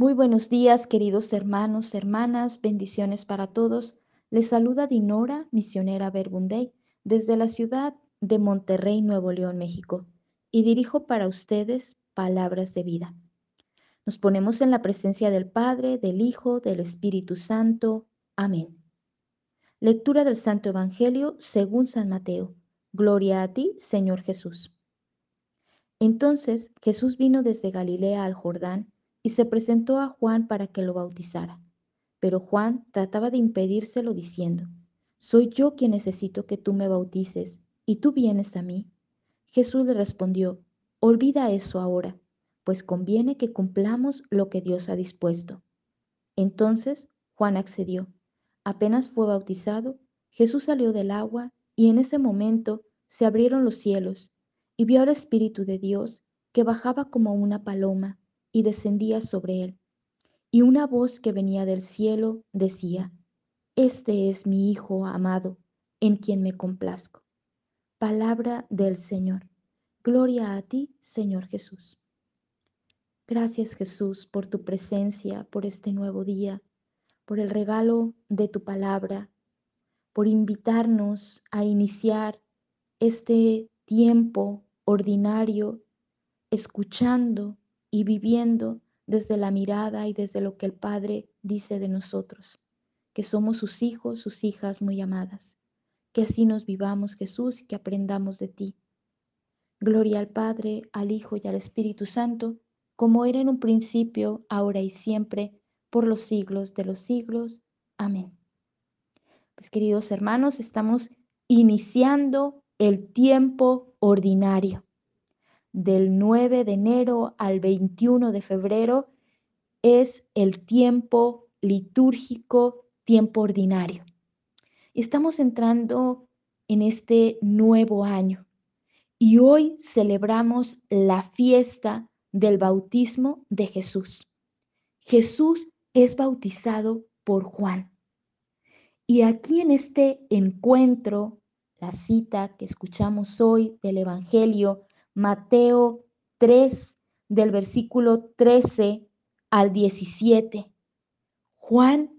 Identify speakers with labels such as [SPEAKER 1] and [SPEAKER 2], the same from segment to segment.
[SPEAKER 1] Muy buenos días, queridos hermanos, hermanas, bendiciones para todos. Les saluda Dinora, misionera Verbunday, desde la ciudad de Monterrey, Nuevo León, México, y dirijo para ustedes palabras de vida. Nos ponemos en la presencia del Padre, del Hijo, del Espíritu Santo. Amén. Lectura del Santo Evangelio según San Mateo. Gloria a ti, Señor Jesús. Entonces Jesús vino desde Galilea al Jordán y se presentó a Juan para que lo bautizara. Pero Juan trataba de impedírselo diciendo, Soy yo quien necesito que tú me bautices, y tú vienes a mí. Jesús le respondió, Olvida eso ahora, pues conviene que cumplamos lo que Dios ha dispuesto. Entonces Juan accedió. Apenas fue bautizado, Jesús salió del agua y en ese momento se abrieron los cielos y vio al Espíritu de Dios que bajaba como una paloma y descendía sobre él. Y una voz que venía del cielo decía, Este es mi Hijo amado, en quien me complazco. Palabra del Señor. Gloria a ti, Señor Jesús. Gracias Jesús por tu presencia, por este nuevo día, por el regalo de tu palabra, por invitarnos a iniciar este tiempo ordinario, escuchando y viviendo desde la mirada y desde lo que el Padre dice de nosotros, que somos sus hijos, sus hijas muy amadas. Que así nos vivamos, Jesús, y que aprendamos de ti. Gloria al Padre, al Hijo y al Espíritu Santo, como era en un principio, ahora y siempre, por los siglos de los siglos. Amén. Pues queridos hermanos, estamos iniciando el tiempo ordinario del 9 de enero al 21 de febrero es el tiempo litúrgico, tiempo ordinario. Estamos entrando en este nuevo año y hoy celebramos la fiesta del bautismo de Jesús. Jesús es bautizado por Juan. Y aquí en este encuentro, la cita que escuchamos hoy del Evangelio Mateo 3, del versículo 13 al 17. Juan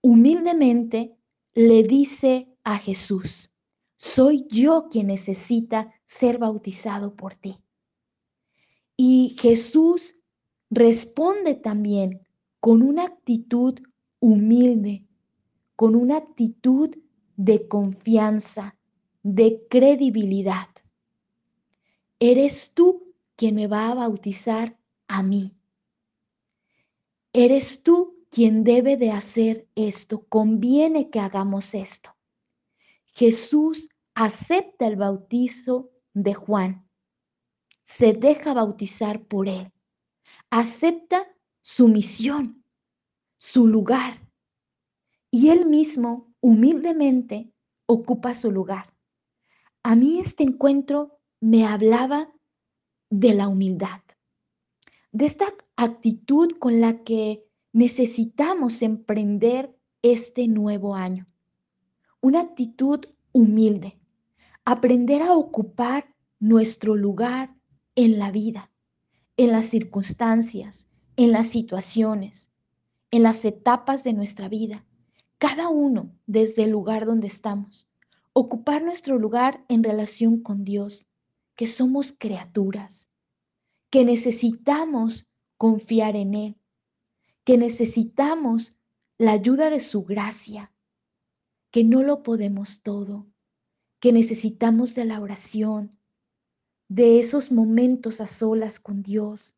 [SPEAKER 1] humildemente le dice a Jesús, soy yo quien necesita ser bautizado por ti. Y Jesús responde también con una actitud humilde, con una actitud de confianza, de credibilidad eres tú quien me va a bautizar a mí. Eres tú quien debe de hacer esto. Conviene que hagamos esto. Jesús acepta el bautizo de Juan. Se deja bautizar por él. Acepta su misión, su lugar. Y él mismo humildemente ocupa su lugar. A mí este encuentro me hablaba de la humildad, de esta actitud con la que necesitamos emprender este nuevo año. Una actitud humilde, aprender a ocupar nuestro lugar en la vida, en las circunstancias, en las situaciones, en las etapas de nuestra vida, cada uno desde el lugar donde estamos, ocupar nuestro lugar en relación con Dios, que somos criaturas, que necesitamos confiar en Él, que necesitamos la ayuda de su gracia, que no lo podemos todo, que necesitamos de la oración, de esos momentos a solas con Dios,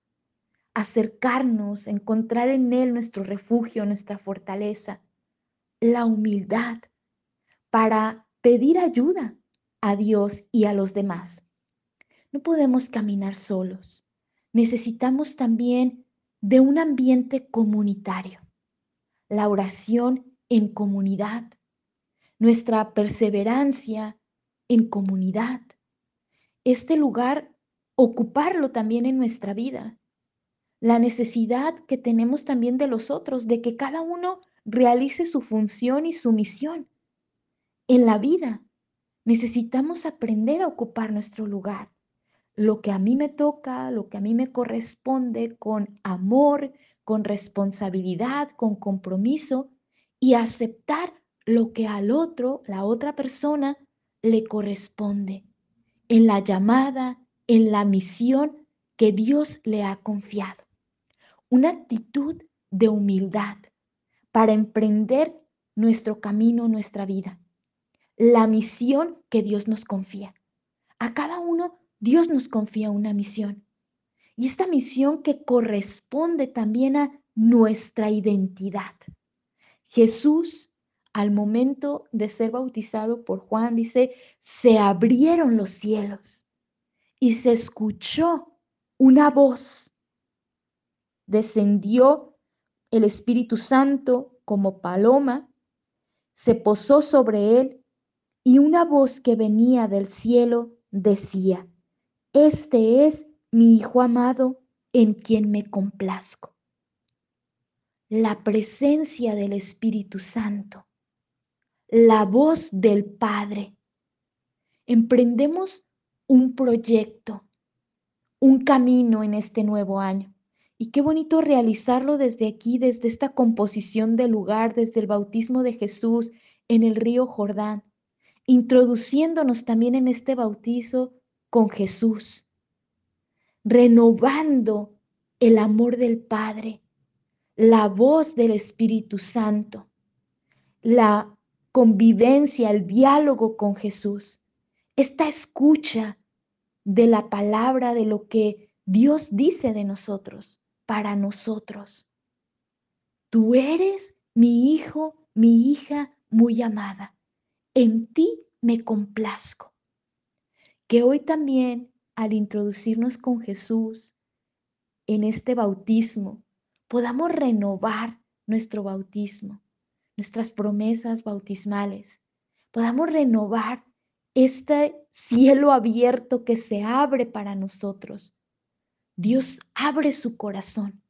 [SPEAKER 1] acercarnos, encontrar en Él nuestro refugio, nuestra fortaleza, la humildad para pedir ayuda a Dios y a los demás. No podemos caminar solos. Necesitamos también de un ambiente comunitario. La oración en comunidad. Nuestra perseverancia en comunidad. Este lugar, ocuparlo también en nuestra vida. La necesidad que tenemos también de los otros, de que cada uno realice su función y su misión. En la vida necesitamos aprender a ocupar nuestro lugar lo que a mí me toca, lo que a mí me corresponde con amor, con responsabilidad, con compromiso y aceptar lo que al otro, la otra persona, le corresponde en la llamada, en la misión que Dios le ha confiado. Una actitud de humildad para emprender nuestro camino, nuestra vida. La misión que Dios nos confía. A cada uno Dios nos confía una misión. Y esta misión que corresponde también a nuestra identidad. Jesús, al momento de ser bautizado por Juan, dice, se abrieron los cielos y se escuchó una voz. Descendió el Espíritu Santo como paloma, se posó sobre él y una voz que venía del cielo decía, este es mi Hijo amado en quien me complazco. La presencia del Espíritu Santo, la voz del Padre. Emprendemos un proyecto, un camino en este nuevo año. Y qué bonito realizarlo desde aquí, desde esta composición del lugar, desde el bautismo de Jesús en el río Jordán, introduciéndonos también en este bautizo con Jesús, renovando el amor del Padre, la voz del Espíritu Santo, la convivencia, el diálogo con Jesús, esta escucha de la palabra, de lo que Dios dice de nosotros, para nosotros. Tú eres mi hijo, mi hija muy amada. En ti me complazco que hoy también al introducirnos con Jesús en este bautismo, podamos renovar nuestro bautismo, nuestras promesas bautismales, podamos renovar este cielo abierto que se abre para nosotros. Dios abre su corazón,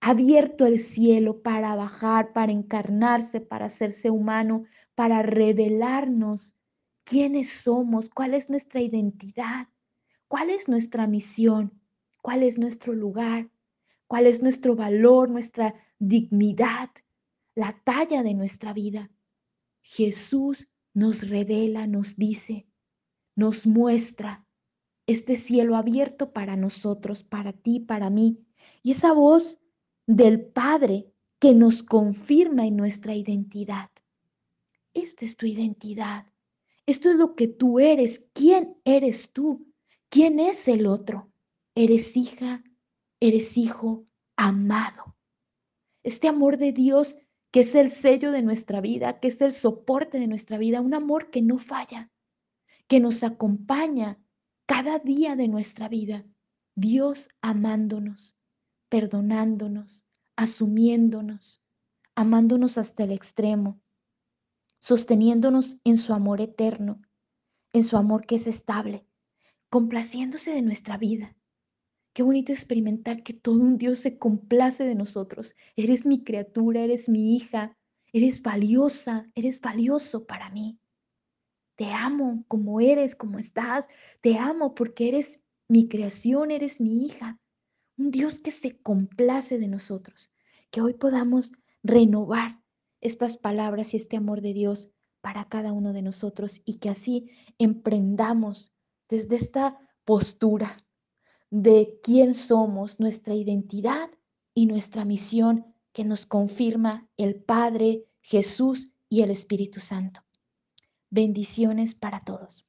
[SPEAKER 1] abierto el cielo para bajar, para encarnarse, para hacerse humano, para revelarnos quiénes somos, cuál es nuestra identidad, cuál es nuestra misión, cuál es nuestro lugar, cuál es nuestro valor, nuestra dignidad, la talla de nuestra vida. Jesús nos revela, nos dice, nos muestra este cielo abierto para nosotros, para ti, para mí. Y esa voz del Padre que nos confirma en nuestra identidad. Esta es tu identidad. Esto es lo que tú eres. ¿Quién eres tú? ¿Quién es el otro? Eres hija, eres hijo amado. Este amor de Dios que es el sello de nuestra vida, que es el soporte de nuestra vida, un amor que no falla, que nos acompaña cada día de nuestra vida. Dios amándonos, perdonándonos, asumiéndonos, amándonos hasta el extremo, sosteniéndonos en su amor eterno, en su amor que es estable, complaciéndose de nuestra vida. Qué bonito experimentar que todo un Dios se complace de nosotros. Eres mi criatura, eres mi hija, eres valiosa, eres valioso para mí. Te amo como eres, como estás. Te amo porque eres mi creación, eres mi hija. Un Dios que se complace de nosotros. Que hoy podamos renovar estas palabras y este amor de Dios para cada uno de nosotros y que así emprendamos desde esta postura de quién somos, nuestra identidad y nuestra misión que nos confirma el Padre, Jesús y el Espíritu Santo. Bendiciones para todos.